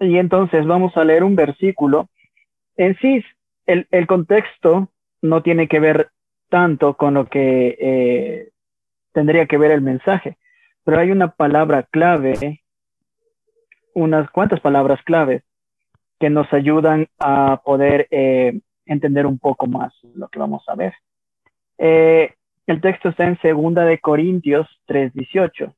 y entonces vamos a leer un versículo. En sí, el, contexto no tiene que ver tanto con lo que eh, tendría que ver el mensaje, pero hay una palabra clave, unas cuantas palabras claves que nos ayudan a poder eh, entender un poco más lo que vamos a ver. Eh, el texto está en segunda de Corintios 3:18.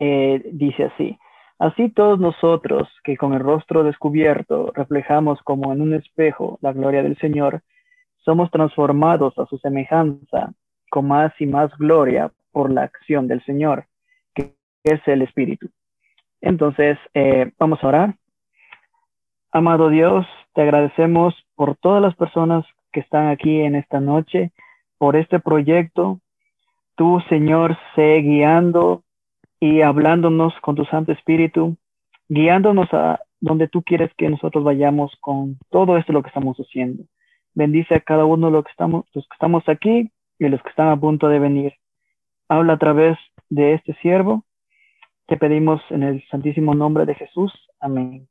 Eh, dice así, así todos nosotros que con el rostro descubierto reflejamos como en un espejo la gloria del Señor, somos transformados a su semejanza con más y más gloria por la acción del Señor, que es el Espíritu. Entonces, eh, vamos a orar. Amado Dios, te agradecemos por todas las personas que están aquí en esta noche, por este proyecto. Tú, Señor, sé guiando y hablándonos con tu Santo Espíritu, guiándonos a donde tú quieres que nosotros vayamos con todo esto lo que estamos haciendo. Bendice a cada uno de los que estamos, los que estamos aquí y los que están a punto de venir. Habla a través de este siervo. Te pedimos en el santísimo nombre de Jesús. Amén.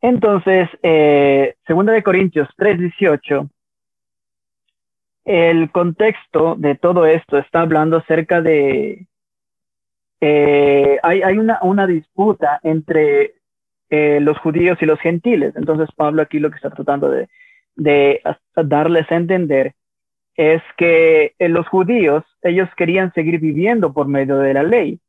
Entonces, eh, segunda de Corintios 3:18, el contexto de todo esto está hablando acerca de, eh, hay, una, disputa entre eh, los judíos y los gentiles. Entonces, Pablo aquí lo que está tratando de, darles a entender es que eh, los judíos, ellos querían seguir viviendo por medio de la ley.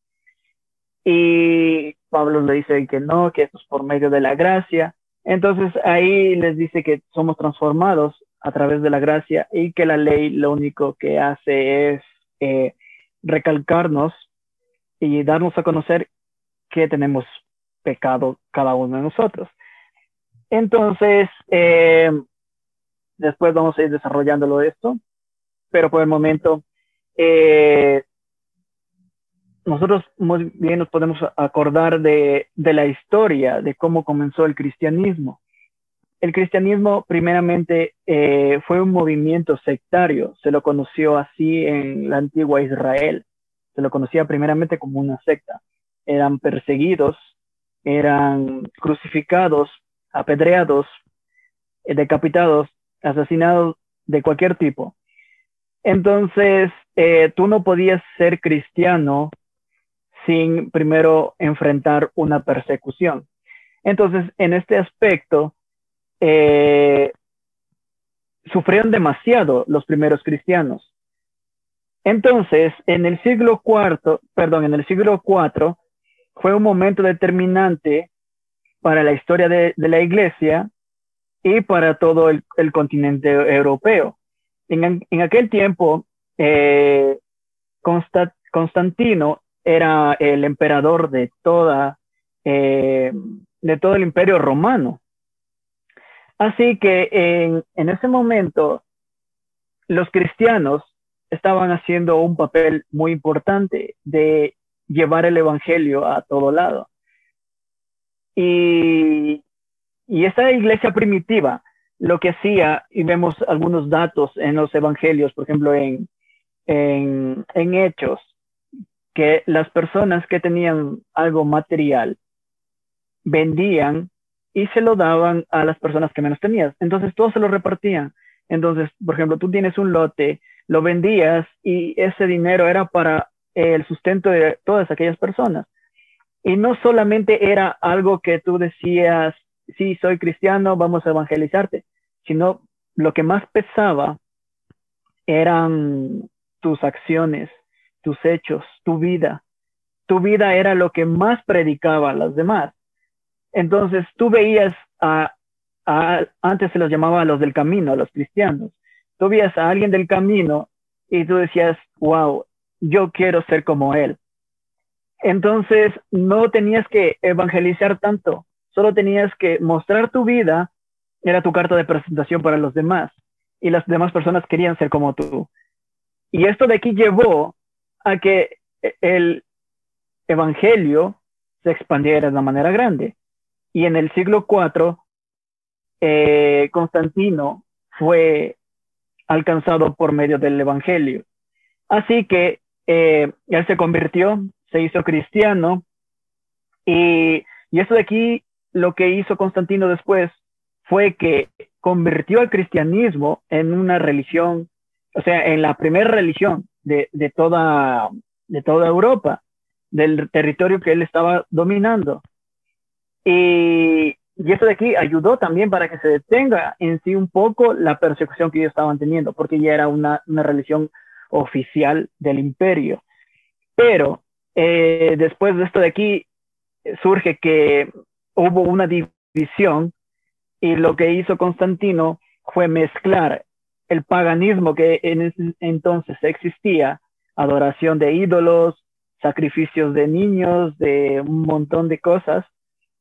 Y Pablo le dice que no, que esto es por medio de la gracia. Entonces ahí les dice que somos transformados a través de la gracia y que la ley lo único que hace es recalcarnos y darnos a conocer que tenemos pecado cada uno de nosotros. Entonces, eh, después vamos a ir desarrollándolo esto, pero por el momento eh, nosotros muy bien nos podemos acordar de, de, la historia, de cómo comenzó el cristianismo. El cristianismo primeramente eh, fue un movimiento sectario, se lo conoció así en la antigua Israel, se lo conocía primeramente como una secta. Eran perseguidos, eran crucificados, apedreados, eh, decapitados, asesinados de cualquier tipo. Entonces, eh, tú no podías ser cristiano sin primero enfrentar una persecución. Entonces, en este aspecto, eh, sufrieron demasiado los primeros cristianos. Entonces, en el siglo IV, perdón, en el siglo IV, fue un momento determinante para la historia de, la iglesia y para todo el, continente europeo. En, aquel tiempo, eh, Constantino era el emperador de toda, eh, todo el imperio romano. Así que en ese momento, los cristianos estaban haciendo un papel muy importante de llevar el evangelio a todo lado. Y, y esa iglesia primitiva lo que hacía, y vemos algunos datos en los evangelios, por ejemplo, en, en, en Hechos, que las personas que tenían algo material vendían y se lo daban a las personas que menos tenían. Entonces todos se lo repartían. Entonces, por ejemplo, tú tienes un lote, lo vendías y ese dinero era para el sustento de todas aquellas personas. Y no solamente era algo que tú decías, sí, soy cristiano, vamos a evangelizarte, sino lo que más pesaba eran tus acciones, tus hechos, tu vida. Tu vida era lo que más predicaba a los demás. Entonces tú veías a, a, antes se los llamaba a los del camino, a los cristianos. Tú veías a alguien del camino y tú decías, wow, yo quiero ser como él. Entonces no tenías que evangelizar tanto, solo tenías que mostrar tu vida, era tu carta de presentación para los demás y las demás personas querían ser como tú. Y esto de aquí llevó a que el evangelio se expandiera de una manera grande. Y en el siglo IV, eh, Constantino fue alcanzado por medio del evangelio. Así que eh, él se convirtió, se hizo cristiano y Y eso de aquí, lo que hizo Constantino después fue que convirtió al cristianismo en una religión, o sea, en la primera religión de, de, toda, de toda Europa, del territorio que él estaba dominando. Y, y eso de aquí ayudó también para que se detenga en sí un poco la persecución que ellos estaban teniendo, porque ya era una, una religión oficial del imperio. Pero eh, después de esto de aquí surge que hubo una división y lo que hizo Constantino fue mezclar el paganismo que en ese entonces existía, adoración de ídolos, sacrificios de niños, de un montón de cosas,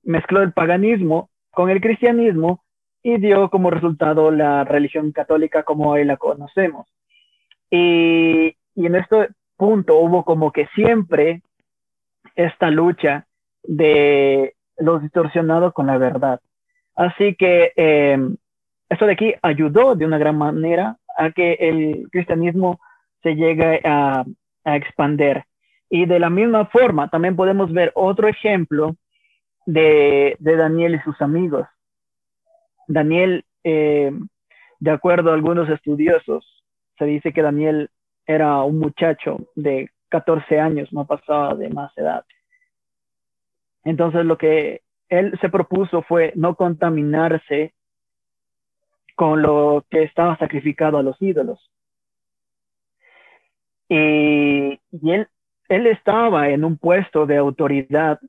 mezcló el paganismo con el cristianismo y dio como resultado la religión católica como hoy la conocemos. Y, y en este punto hubo como que siempre esta lucha de los distorsionados con la verdad. Así que eh, esto de aquí ayudó de una gran manera a que el cristianismo se llegue a, a expander. Y de la misma forma, también podemos ver otro ejemplo de, de Daniel y sus amigos. Daniel, eh, de acuerdo a algunos estudiosos, se dice que Daniel era un muchacho de 14 años, no pasaba de más edad. Entonces lo que él se propuso fue no contaminarse con lo que estaba sacrificado a los ídolos. Y, y él, él estaba en un puesto de autoridad,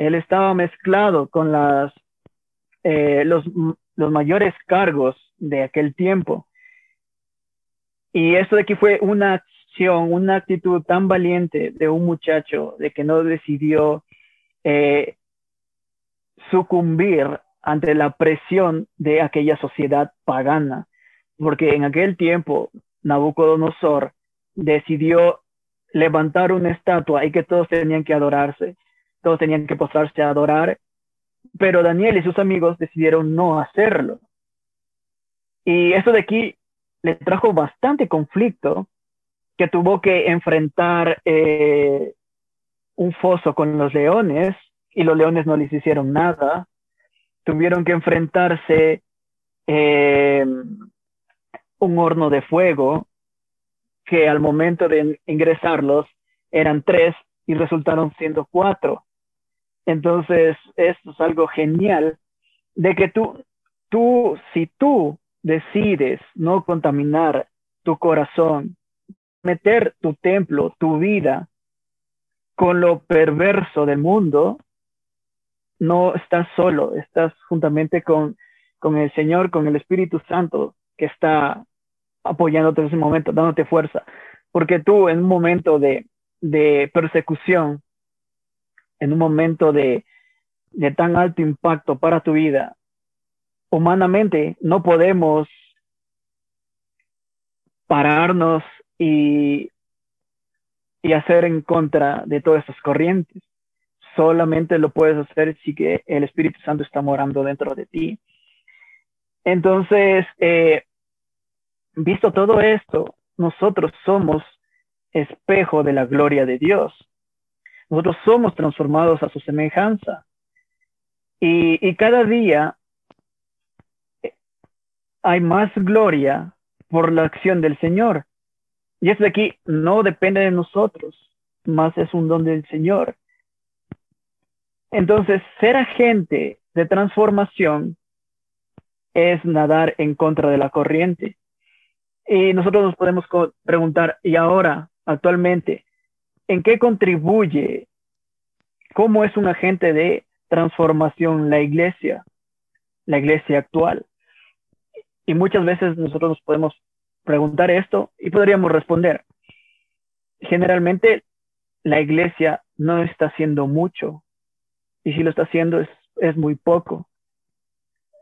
él estaba mezclado con las, eh, los, mayores cargos de aquel tiempo. Y esto de aquí fue una acción, una actitud tan valiente de un muchacho de que no decidió eh, sucumbir ante la presión de aquella sociedad pagana, porque en aquel tiempo Nabucodonosor decidió levantar una estatua y que todos tenían que adorarse, todos tenían que postrarse a adorar, pero Daniel y sus amigos decidieron no hacerlo. Y eso de aquí le trajo bastante conflicto que tuvo que enfrentar eh, un foso con los leones y los leones no les hicieron nada. Tuvieron que enfrentarse eh, un horno de fuego que al momento de ingresarlos eran tres y resultaron siendo cuatro. Entonces, esto es algo genial de que tú, tú, si tú decides no contaminar tu corazón, meter tu templo, tu vida con lo perverso del mundo, no estás solo, estás juntamente con, con el Señor, con el Espíritu Santo que está apoyándote en ese momento, dándote fuerza. Porque tú en un momento de, de persecución, en un momento de, de tan alto impacto para tu vida, humanamente no podemos pararnos y, y hacer en contra de todas esas corrientes. Solamente lo puedes hacer si que el Espíritu Santo está morando dentro de ti. Entonces, eh, visto todo esto, nosotros somos espejo de la gloria de Dios. Nosotros somos transformados a su semejanza. Y, y cada día hay más gloria por la acción del Señor. Y esto de aquí no depende de nosotros, más es un don del Señor. Entonces, ser agente de transformación es nadar en contra de la corriente. Y nosotros nos podemos preguntar, ¿y ahora, actualmente, en qué contribuye? ¿Cómo es un agente de transformación la iglesia, la iglesia actual? Y muchas veces nosotros nos podemos preguntar esto y podríamos responder. Generalmente la iglesia no está haciendo mucho y si lo está haciendo es, es muy poco.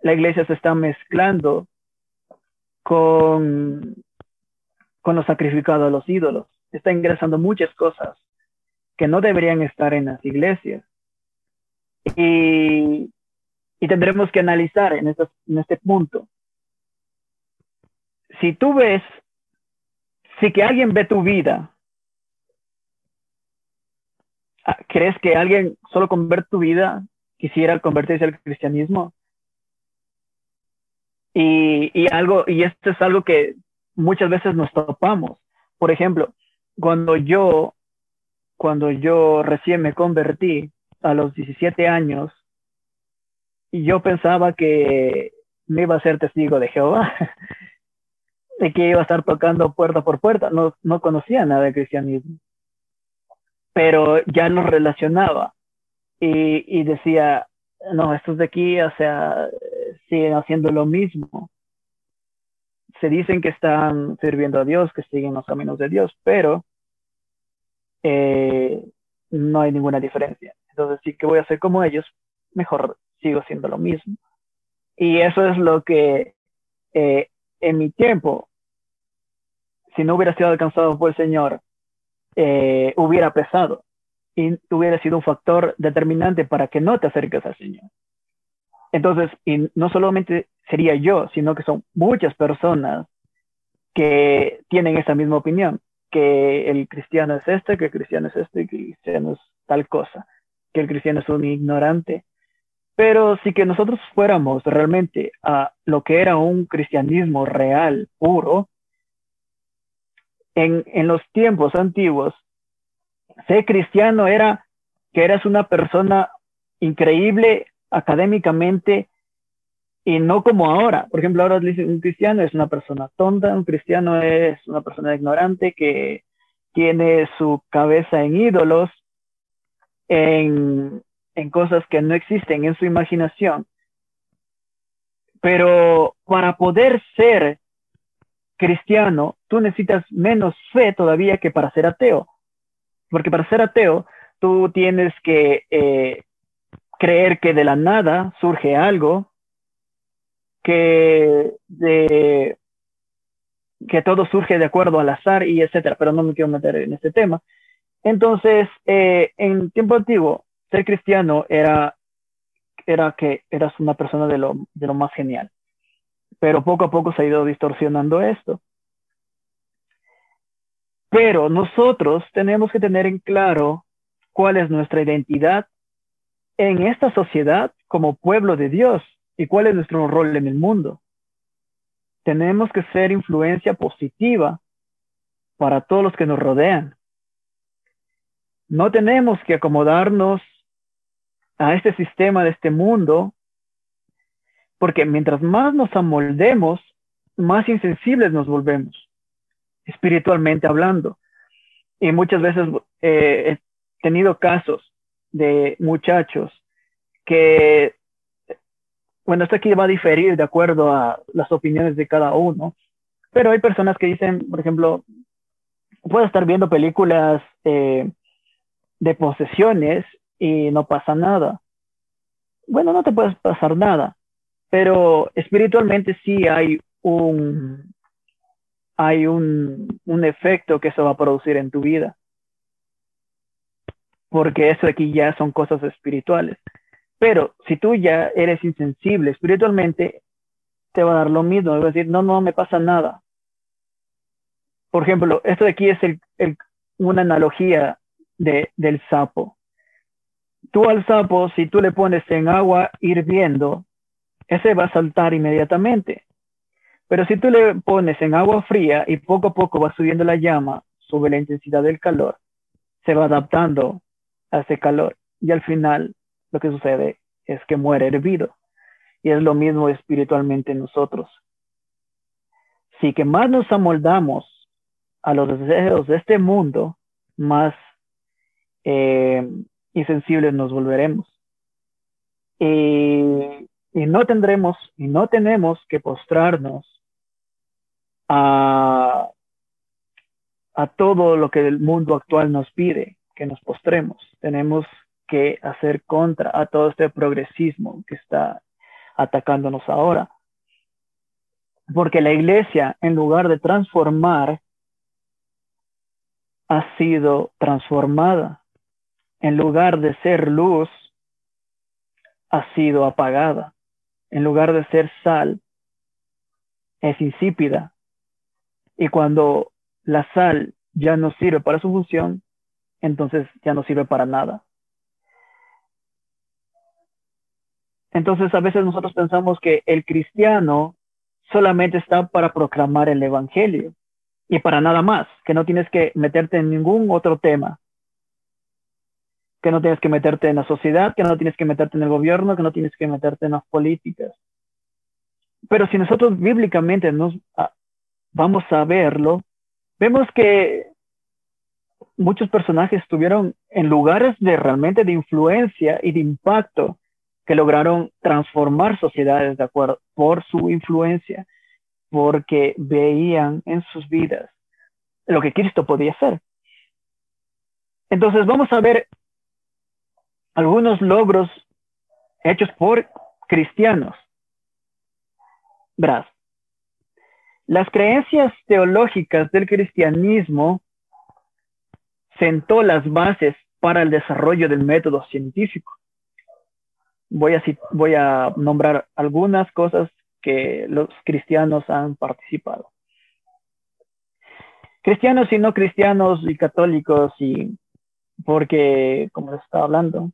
La iglesia se está mezclando con, con lo sacrificado a los ídolos. Está ingresando muchas cosas que no deberían estar en las iglesias. Y, y tendremos que analizar en, en este punto si tú ves, si que alguien ve tu vida, ah, ¿crees que alguien solo con ver tu vida quisiera convertirse al cristianismo. Y, y, algo, y esto es algo que muchas veces nos topamos. Por ejemplo, cuando yo, cuando yo recién me convertí a los 17 años, y yo pensaba que me iba a ser testigo de Jehová, de que iba a estar tocando puerta por puerta. No, no conocía nada de cristianismo, pero ya lo relacionaba y, y decía, no, estos de aquí, o sea, siguen haciendo lo mismo. Se dicen que están sirviendo a Dios, que siguen los caminos de Dios, pero eh, no hay ninguna diferencia. Entonces, sí que voy a hacer como ellos, mejor sigo siendo lo mismo. Y eso es lo que eh, en mi tiempo, si no hubiera sido alcanzado por el Señor, eh, hubiera pesado y hubiera sido un factor determinante para que no te acerques al Señor. Entonces, no solamente sería yo, sino que son muchas personas que tienen esa misma opinión, que el cristiano es este, que el cristiano es este, que el cristiano es tal cosa, que el cristiano es un ignorante, pero si que nosotros fuéramos realmente a lo que era un cristianismo real, puro, en, en los tiempos antiguos, ser cristiano era que eras una persona increíble académicamente y no como ahora. Por ejemplo, ahora un cristiano es una persona tonta, un cristiano es una persona ignorante que tiene su cabeza en ídolos, en, en cosas que no existen en su imaginación. Pero para poder ser cristiano, tú necesitas menos fe todavía que para ser ateo. Porque para ser ateo, tú tienes que eh, creer que de la nada surge algo, que, que todo surge de acuerdo al azar y etcétera, pero no me quiero meter en este tema. Entonces, eh, en tiempo antiguo, ser cristiano era, era que eras una persona de lo, de lo más genial. Pero poco a poco se ha ido distorsionando esto. Pero nosotros tenemos que tener en claro cuál es nuestra identidad en esta sociedad como pueblo de Dios y cuál es nuestro rol en el mundo. Tenemos que ser influencia positiva para todos los que nos rodean. No tenemos que acomodarnos a este sistema de este mundo, porque mientras más nos amoldemos, más insensibles nos volvemos, espiritualmente hablando. Y muchas veces eh, he tenido casos de muchachos que, bueno, esto aquí va a diferir de acuerdo a las opiniones de cada uno, pero hay personas que dicen, por ejemplo, puedo estar viendo películas eh, de posesiones y no pasa nada. Bueno, no te puedes pasar nada, pero espiritualmente sí hay un, hay un, un efecto que eso va a producir en tu vida. Porque eso aquí ya son cosas espirituales. Pero si tú ya eres insensible espiritualmente, te va a dar lo mismo. Va a decir, no, no me pasa nada. Por ejemplo, esto de aquí es una analogía de, del sapo. Tú al sapo, si tú le pones en agua hirviendo, ese va a saltar inmediatamente. Pero si tú le pones en agua fría y poco a poco va subiendo la llama sobre la intensidad del calor, se va adaptando a ese calor y al final lo que sucede es que muere hervido. Y es lo mismo espiritualmente nosotros. Si que más nos amoldamos a los deseos de este mundo, más eh, insensibles nos volveremos. Y, y, no tendremos y no tenemos que postrarnos a, a todo lo que el mundo actual nos pide que nos postremos. Tenemos que hacer contra a todo este progresismo que está atacándonos ahora. Porque la iglesia, en lugar de transformar, ha sido transformada en lugar de ser luz, ha sido apagada. En lugar de ser sal, es insípida. Y cuando la sal ya no sirve para su función, entonces ya no sirve para nada. Entonces a veces nosotros pensamos que el cristiano solamente está para proclamar el Evangelio y para nada más, que no tienes que meterte en ningún otro tema, que no tienes que meterte en la sociedad, que no tienes que meterte en el gobierno, que no tienes que meterte en las políticas. Pero si nosotros bíblicamente nos ah, vamos a verlo, vemos que muchos personajes estuvieron en lugares de realmente de influencia y de impacto que lograron transformar sociedades de acuerdo por su influencia, porque veían en sus vidas lo que Cristo podía hacer. Entonces vamos a ver algunos logros hechos por cristianos. Verás, las creencias teológicas del cristianismo sentó las bases para el desarrollo del método científico voy a, voy a nombrar algunas cosas que los cristianos han participado. Cristianos y no cristianos y católicos y porque, como les estaba hablando,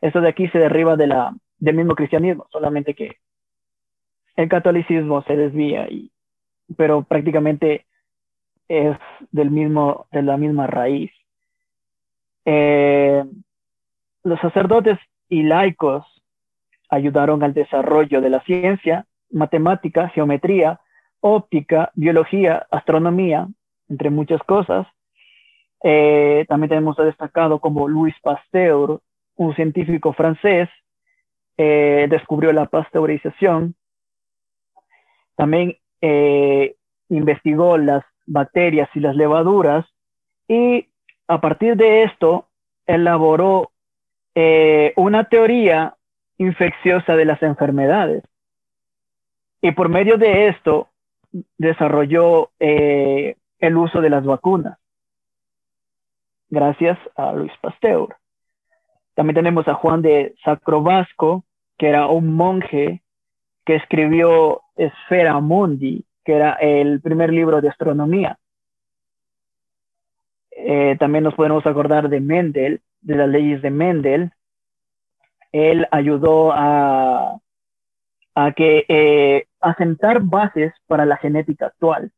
esto de aquí se derriba de la, del mismo cristianismo, solamente que el catolicismo se desvía, y, pero prácticamente es del mismo, de la misma raíz. Eh, los sacerdotes y laicos ayudaron al desarrollo de la ciencia, matemática, geometría, óptica, biología, astronomía, entre muchas cosas. Eh, también tenemos destacado como Louis Pasteur, un científico francés, eh, descubrió la pasteurización. También eh, investigó las bacterias y las levaduras y a partir de esto elaboró eh, una teoría infecciosa de las enfermedades. Y por medio de esto desarrolló eh, el uso de las vacunas, gracias a Luis Pasteur. También tenemos a Juan de Sacrobasco, que era un monje que escribió Esfera Mundi, que era el primer libro de astronomía. Eh, también nos podemos acordar de Mendel, de las leyes de Mendel, él ayudó a, a que eh, asentar bases para la genética actual.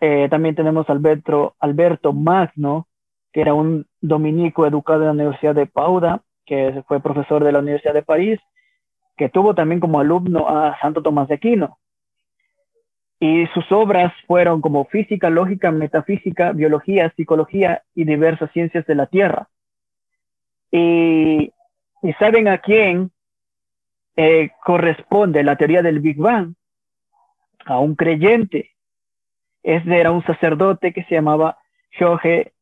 Eh, también tenemos Alberto, Alberto Magno, que era un dominico educado en la Universidad de Pauda, que fue profesor de la Universidad de París, que tuvo también como alumno a Santo Tomás de Aquino. Y sus obras fueron como física, lógica, metafísica, biología, psicología y diversas ciencias de la Tierra. Y, saben a quién eh, corresponde la teoría del Big Bang? A un creyente. Este era un sacerdote que se llamaba Jorge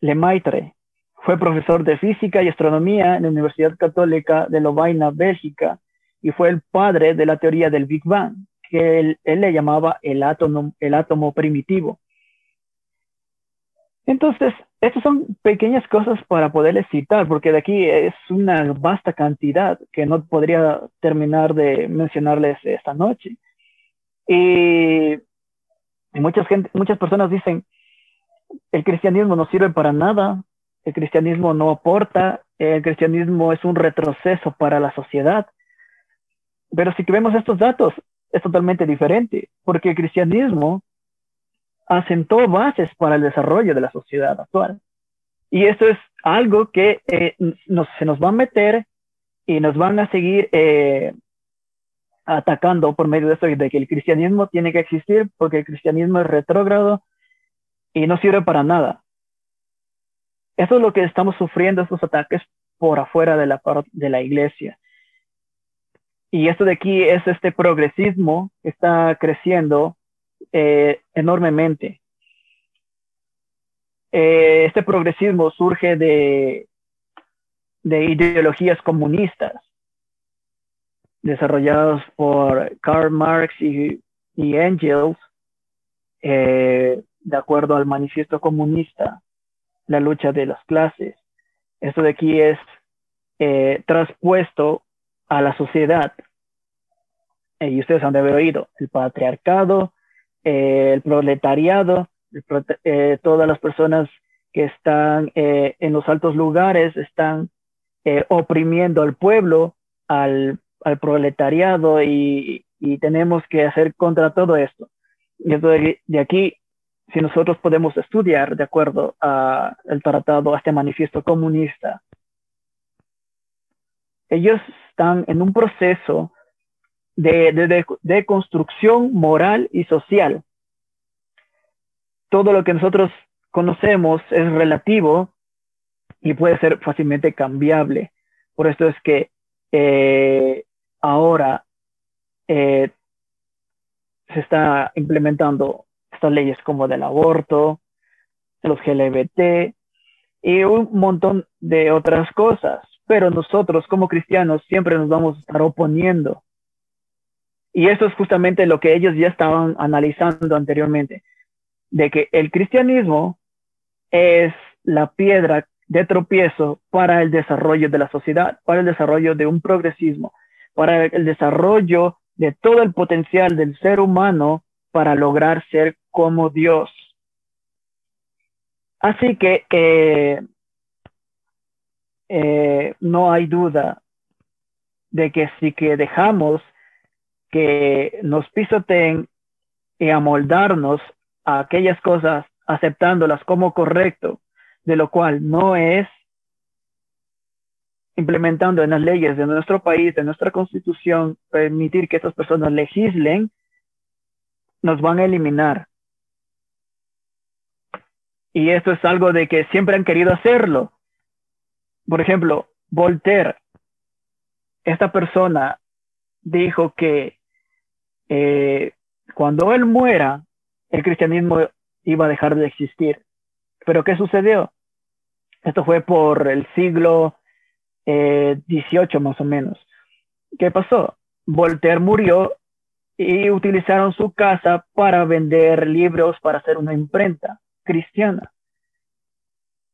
Lemaitre. Fue profesor de física y astronomía en la Universidad Católica de Lovaina, Bélgica, y fue el padre de la teoría del Big Bang que él, le llamaba el átomo, el átomo primitivo. Entonces, estas son pequeñas cosas para poderles citar, porque de aquí es una vasta cantidad que no podría terminar de mencionarles esta noche. Y muchas, gente, muchas personas dicen, el cristianismo no sirve para nada, el cristianismo no aporta, el cristianismo es un retroceso para la sociedad. Pero si vemos estos datos, es totalmente diferente, porque el cristianismo asentó bases para el desarrollo de la sociedad actual. Y esto es algo que eh, se nos va a meter y nos van a seguir eh, atacando por medio de esto, de que el cristianismo tiene que existir porque el cristianismo es retrógrado y no sirve para nada. Eso es lo que estamos sufriendo, estos ataques por afuera de la, de la iglesia. Y esto de aquí es este progresismo que está creciendo eh, enormemente. Eh, este progresismo surge de, de ideologías comunistas desarrolladas por Karl Marx y, y Engels, eh, de acuerdo al manifiesto comunista, la lucha de las clases. Esto de aquí es traspuesto a la sociedad. Eh, y ustedes han de haber oído, el patriarcado, eh, el proletariado, eh, todas las personas que están en los altos lugares están oprimiendo al pueblo, al, al proletariado y, y, tenemos que hacer contra todo esto. Y entonces de aquí, si nosotros podemos estudiar de acuerdo al tratado, a este manifiesto comunista, ellos están en un proceso de, de, de, construcción moral y social. Todo lo que nosotros conocemos es relativo y puede ser fácilmente cambiable. Por esto es que eh, ahora eh, se está implementando estas leyes como del aborto, los LGBT y un montón de otras cosas. Pero nosotros como cristianos siempre nos vamos a estar oponiendo. Y eso es justamente lo que ellos ya estaban analizando anteriormente, de que el cristianismo es la piedra de tropiezo para el desarrollo de la sociedad, para el desarrollo de un progresismo, para el desarrollo de todo el potencial del ser humano para lograr ser como Dios. Así que eh, eh, no hay duda de que si que dejamos que nos pisoteen y amoldarnos a aquellas cosas aceptándolas como correcto, de lo cual no es implementando en las leyes de nuestro país, de nuestra constitución, permitir que estas personas legislen, nos van a eliminar. Y esto es algo de que siempre han querido hacerlo. Por ejemplo, Voltaire, esta persona dijo que eh, cuando él muera, el cristianismo iba a dejar de existir. Pero ¿qué sucedió? Esto fue por el siglo XVIII eh, más o menos. ¿Qué pasó? Voltaire murió y utilizaron su casa para vender libros para hacer una imprenta cristiana.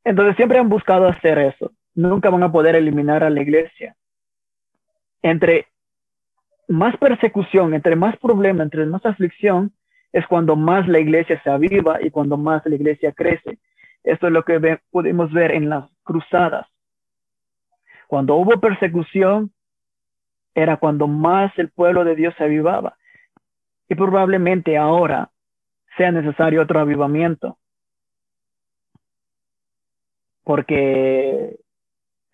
Entonces siempre han buscado hacer eso. Nunca van a poder eliminar a la iglesia. Entre más persecución, entre más problema, entre más aflicción, es cuando más la iglesia se aviva y cuando más la iglesia crece. Esto es lo que pudimos ver en las cruzadas. Cuando hubo persecución, era cuando más el pueblo de Dios se avivaba. Y probablemente ahora sea necesario otro avivamiento. Porque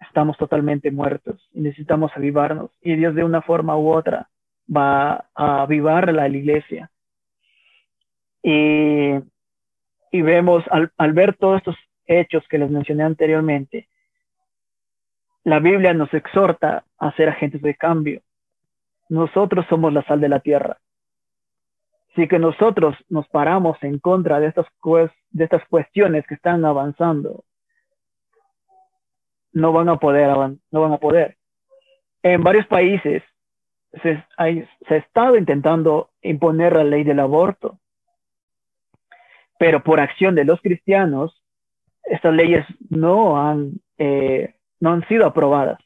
estamos totalmente muertos y necesitamos avivarnos. Y Dios de una forma u otra va a avivar la iglesia. Y, y vemos, al, al ver todos estos hechos que les mencioné anteriormente, la Biblia nos exhorta a ser agentes de cambio. Nosotros somos la sal de la tierra. Si que nosotros nos paramos en contra de estas, de estas cuestiones que están avanzando, no van a poder, no van a poder. En varios países se, ha estado intentando imponer la ley del aborto pero por acción de los cristianos, estas leyes no han, eh, no han sido aprobadas.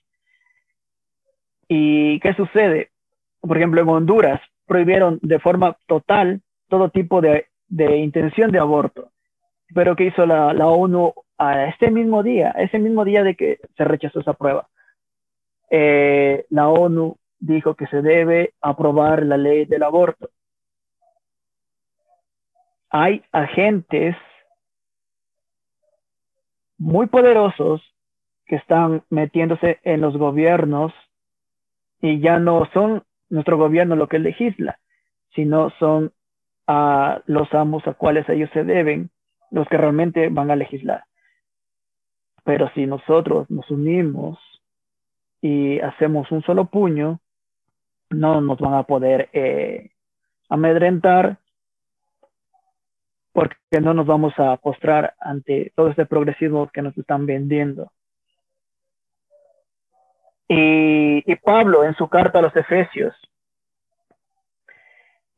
¿Y qué sucede? Por ejemplo, en Honduras prohibieron de forma total todo tipo de, de intención de aborto. Pero ¿qué hizo la, la, ONU a este mismo día, ese mismo día de que se rechazó esa prueba? Eh, la ONU dijo que se debe aprobar la ley del aborto hay agentes muy poderosos que están metiéndose en los gobiernos y ya no son nuestro gobierno lo que legisla, sino son a los amos a cuales ellos se deben los que realmente van a legislar. Pero si nosotros nos unimos y hacemos un solo puño, no nos van a poder eh, amedrentar porque no nos vamos a postrar ante todo este progresismo que nos están vendiendo. Y, Pablo en su carta a los Efesios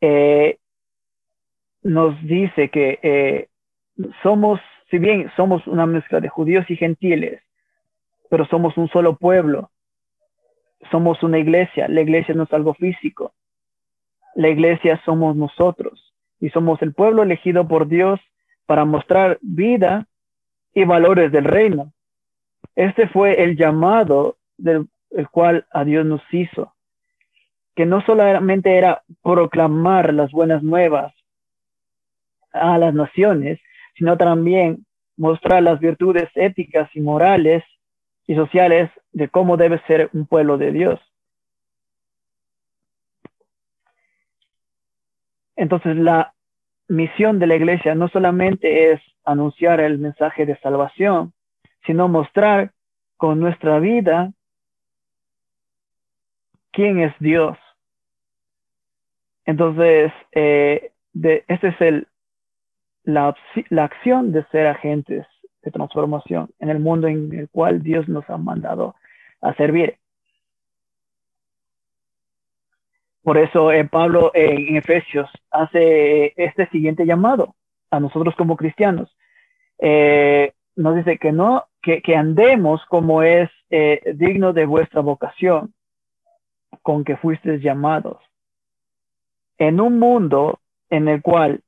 eh, nos dice que eh, somos, si bien somos una mezcla de judíos y gentiles, pero somos un solo pueblo, somos una iglesia, la iglesia no es algo físico, la iglesia somos nosotros y somos el pueblo elegido por Dios para mostrar vida y valores del reino. Este fue el llamado del cual a Dios nos hizo, que no solamente era proclamar las buenas nuevas a las naciones, sino también mostrar las virtudes éticas y morales y sociales de cómo debe ser un pueblo de Dios. Entonces la misión de la iglesia no solamente es anunciar el mensaje de salvación, sino mostrar con nuestra vida quién es Dios. Entonces, eh, de, este es el, la, la acción de ser agentes de transformación en el mundo en el cual Dios nos ha mandado a servir. Por eso eh, Pablo eh, en Efesios hace este siguiente llamado a nosotros como cristianos. Eh, nos dice que no, que, que andemos como es digno de vuestra vocación, con que fuisteis llamados. En un mundo en el cual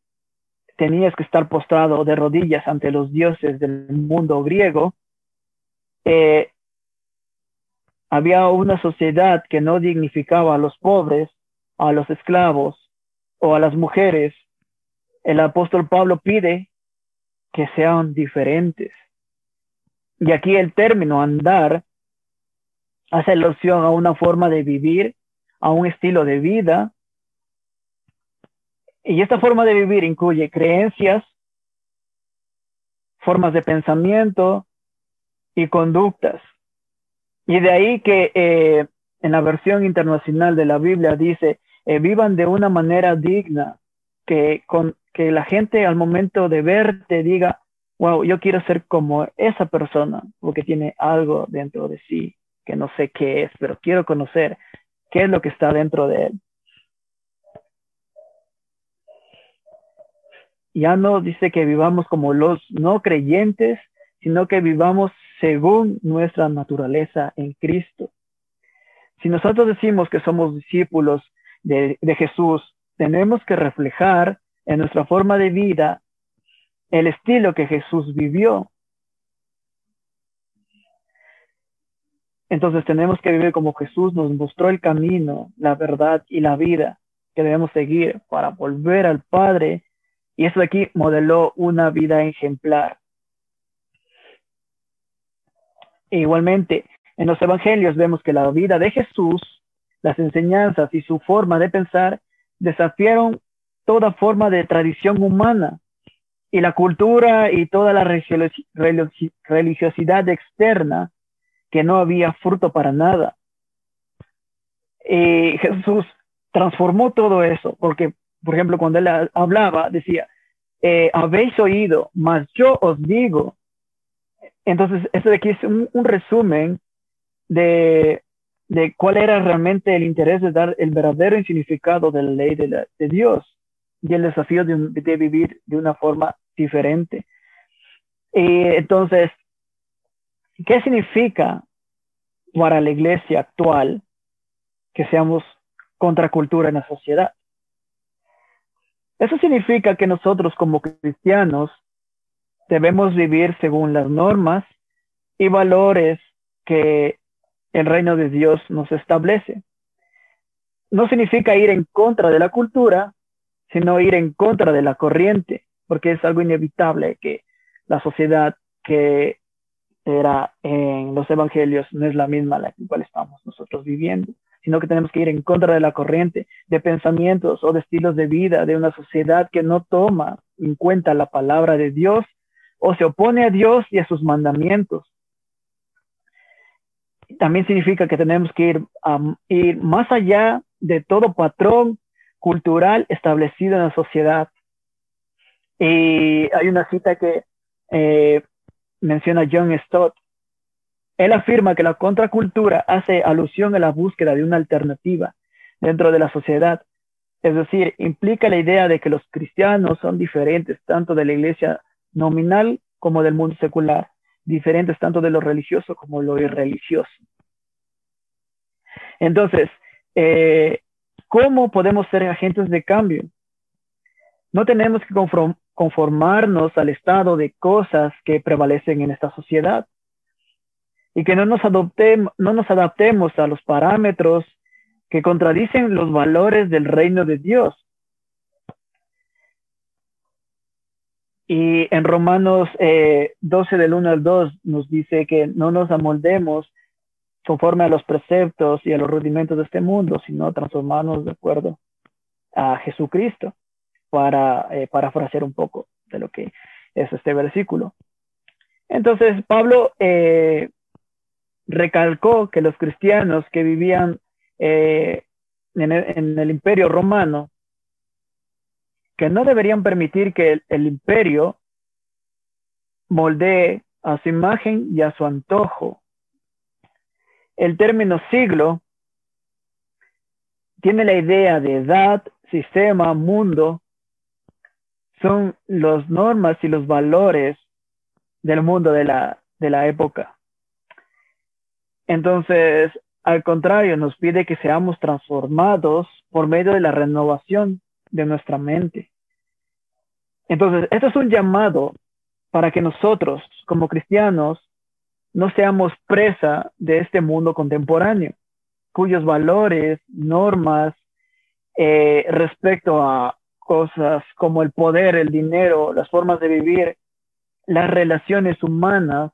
tenías que estar postrado de rodillas ante los dioses del mundo griego, había una sociedad que no dignificaba a los pobres a los esclavos o a las mujeres, el apóstol Pablo pide que sean diferentes. Y aquí el término andar hace alusión a una forma de vivir, a un estilo de vida. Y esta forma de vivir incluye creencias, formas de pensamiento y conductas. Y de ahí que eh, en la versión internacional de la Biblia dice, eh, vivan de una manera digna, que, que la gente al momento de verte diga, wow, yo quiero ser como esa persona, porque tiene algo dentro de sí, que no sé qué es, pero quiero conocer qué es lo que está dentro de él. Ya no dice que vivamos como los no creyentes, sino que vivamos según nuestra naturaleza en Cristo. Si nosotros decimos que somos discípulos de, Jesús, tenemos que reflejar en nuestra forma de vida el estilo que Jesús vivió. Entonces tenemos que vivir como Jesús nos mostró el camino, la verdad y la vida que debemos seguir para volver al Padre. Y eso de aquí modeló una vida ejemplar. E igualmente, en los evangelios vemos que la vida de Jesús las enseñanzas y su forma de pensar desafiaron toda forma de tradición humana y la cultura y toda la religiosidad externa que no había fruto para nada. Y Jesús transformó todo eso, porque, por ejemplo, cuando él hablaba, decía, eh, habéis oído, mas yo os digo. Entonces, esto de aquí es un resumen de de cuál era realmente el interés de dar el verdadero significado de la ley de, Dios y el desafío de, vivir de una forma diferente. Entonces, ¿qué significa para la iglesia actual que seamos contracultura en la sociedad? Eso significa que nosotros como cristianos debemos vivir según las normas y valores que el reino de Dios nos establece. No significa ir en contra de la cultura, sino ir en contra de la corriente, porque es algo inevitable que la sociedad que era en los evangelios no es la misma la en la cual estamos nosotros viviendo, sino que tenemos que ir en contra de la corriente de pensamientos o de estilos de vida de una sociedad que no toma en cuenta la palabra de Dios o se opone a Dios y a sus mandamientos también significa que tenemos que ir, ir más allá de todo patrón cultural establecido en la sociedad. Y hay una cita que eh, menciona John Stott. Él afirma que la contracultura hace alusión a la búsqueda de una alternativa dentro de la sociedad. Es decir, implica la idea de que los cristianos son diferentes tanto de la iglesia nominal como del mundo secular diferentes tanto de lo religioso como lo irreligioso. Entonces, eh, ¿cómo podemos ser agentes de cambio? No tenemos que conformarnos al estado de cosas que prevalecen en esta sociedad. Y que no nos, adoptemos, no nos adaptemos a los parámetros que contradicen los valores del reino de Dios. Y en Romanos 12 eh, del 1 al 2 nos dice que no nos amoldemos conforme a los preceptos y a los rudimentos de este mundo, sino transformarnos de acuerdo a Jesucristo, para eh, parafrasear un poco de lo que es este versículo. Entonces, Pablo eh, recalcó que los cristianos que vivían eh, en, el, imperio romano, que no deberían permitir que el, imperio moldee a su imagen y a su antojo. El término siglo tiene la idea de edad, sistema, mundo, son las normas y los valores del mundo de la, de la época. Entonces, al contrario, nos pide que seamos transformados por medio de la renovación de nuestra mente. Entonces, esto es un llamado para que nosotros, como cristianos, no seamos presa de este mundo contemporáneo, cuyos valores, normas, eh, respecto a cosas como el poder, el dinero, las formas de vivir, las relaciones humanas,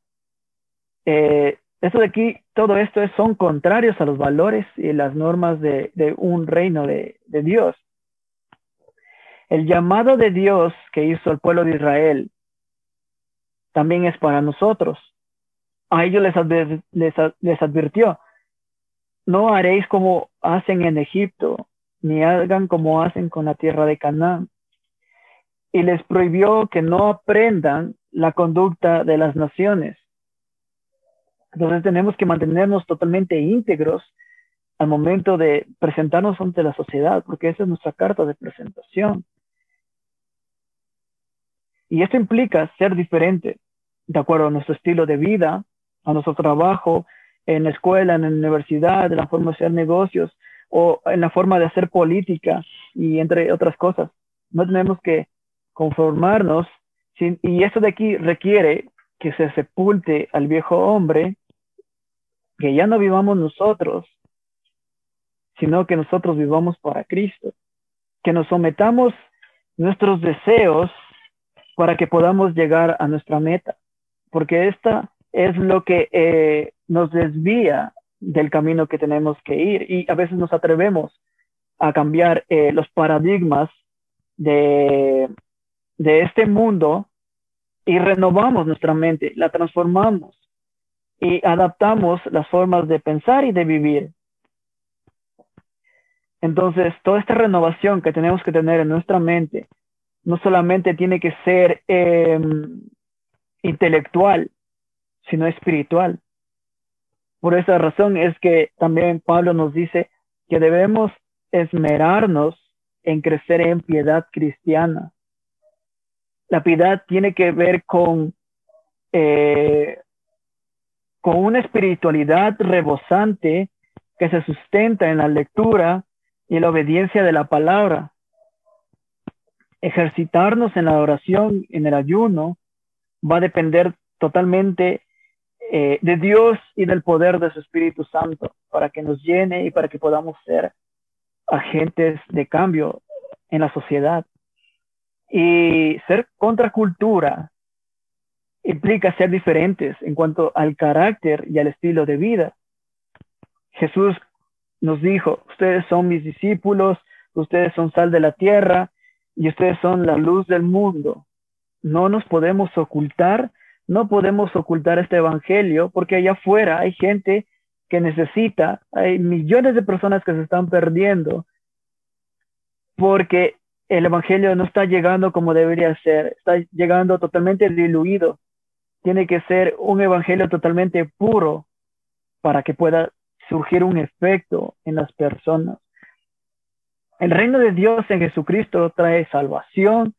eh, esto de aquí, todo esto es, son contrarios a los valores y las normas de, un reino de, Dios. El llamado de Dios que hizo al pueblo de Israel también es para nosotros. A ellos les, les advirtió, no haréis como hacen en Egipto, ni hagan como hacen con la tierra de Canaán. Y les prohibió que no aprendan la conducta de las naciones entonces tenemos que mantenernos totalmente íntegros al momento de presentarnos ante la sociedad, porque esa es nuestra carta de presentación. Y esto implica ser diferente de acuerdo a nuestro estilo de vida, a nuestro trabajo, en la escuela, en la universidad, en la forma de hacer negocios o en la forma de hacer política y entre otras cosas. No tenemos que conformarnos y eso de aquí requiere que se sepulte al viejo hombre que ya no vivamos nosotros, sino que nosotros vivamos para Cristo, que nos sometamos nuestros deseos para que podamos llegar a nuestra meta, porque esta es lo que eh, nos desvía del camino que tenemos que ir. Y a veces nos atrevemos a cambiar eh, los paradigmas de, de este mundo y renovamos nuestra mente, la transformamos y adaptamos las formas de pensar y de vivir. Entonces, toda esta renovación que tenemos que tener en nuestra mente no solamente tiene que ser em, intelectual, sino espiritual. Por esa razón es que también Pablo nos dice que debemos esmerarnos en crecer en piedad cristiana. La piedad tiene que ver con eh, con una espiritualidad rebosante que se sustenta en la lectura y la obediencia de la palabra. Ejercitarnos en la oración, en el ayuno, va a depender totalmente eh, de Dios y del poder de su Espíritu Santo para que nos llene y para que podamos ser agentes de cambio en la sociedad. Y ser contracultura implica ser diferentes en cuanto al carácter y al estilo de vida. Jesús nos dijo, ustedes son mis discípulos, ustedes son sal de la tierra y ustedes son la luz del mundo. No nos podemos ocultar, no podemos ocultar este evangelio porque allá afuera hay gente que necesita, hay millones de personas que se están perdiendo porque el evangelio no está llegando como debería ser, está llegando totalmente diluido tiene que ser un evangelio totalmente puro para que pueda surgir un efecto en las personas. El reino de Dios en Jesucristo trae salvación,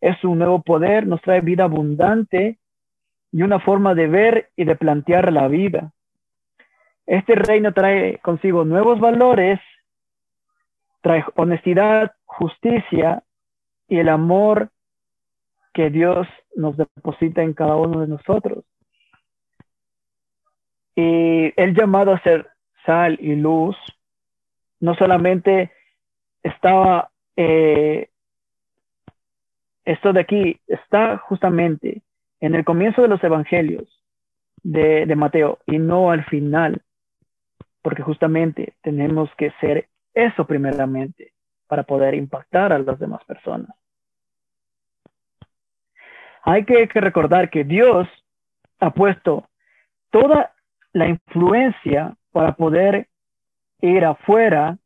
es un nuevo poder, nos trae vida abundante y una forma de ver y de plantear la vida. Este reino trae consigo nuevos valores, trae honestidad, justicia y el amor que Dios nos deposita en cada uno de nosotros. Y el llamado a ser sal y luz no solamente estaba, eh, esto de aquí está justamente en el comienzo de los evangelios de, de Mateo y no al final, porque justamente tenemos que ser eso primeramente para poder impactar a las demás personas. Hay que, recordar que Dios ha puesto toda la influencia para poder ir afuera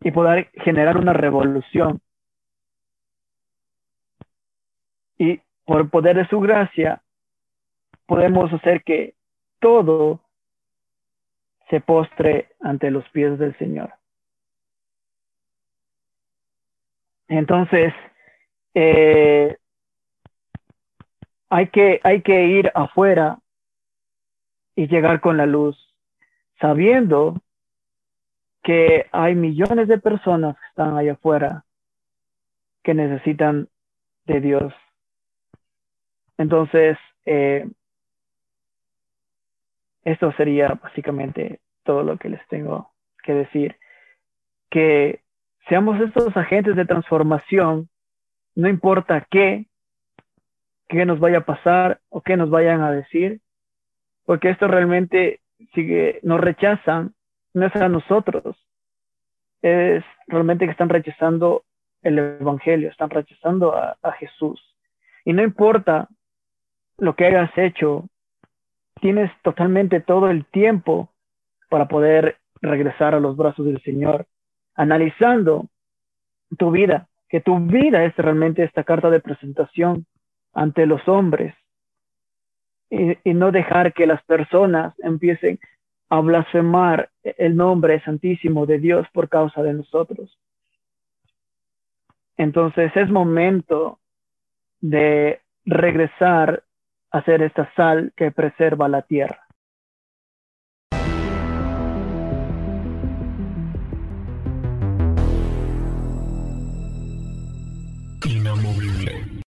y poder generar una revolución. Y por poder de su gracia, podemos hacer que todo se postre ante los pies del Señor. Entonces, eh, hay, que, hay que ir afuera y llegar con la luz, sabiendo que hay millones de personas que están allá afuera que necesitan de Dios. Entonces, eh, esto sería básicamente todo lo que les tengo que decir. Que seamos estos agentes de transformación, no importa qué, qué nos vaya a pasar o qué nos vayan a decir, porque esto realmente sigue, nos rechazan no es a nosotros, es realmente que están rechazando el Evangelio, están rechazando a, Jesús. Y no importa lo que hayas hecho, tienes totalmente todo el tiempo para poder regresar a los brazos del Señor, analizando tu vida, que tu vida es realmente esta carta de presentación ante los hombres y, no dejar que las personas empiecen a blasfemar el nombre santísimo de Dios por causa de nosotros. Entonces es momento de regresar a ser esta sal que preserva la tierra.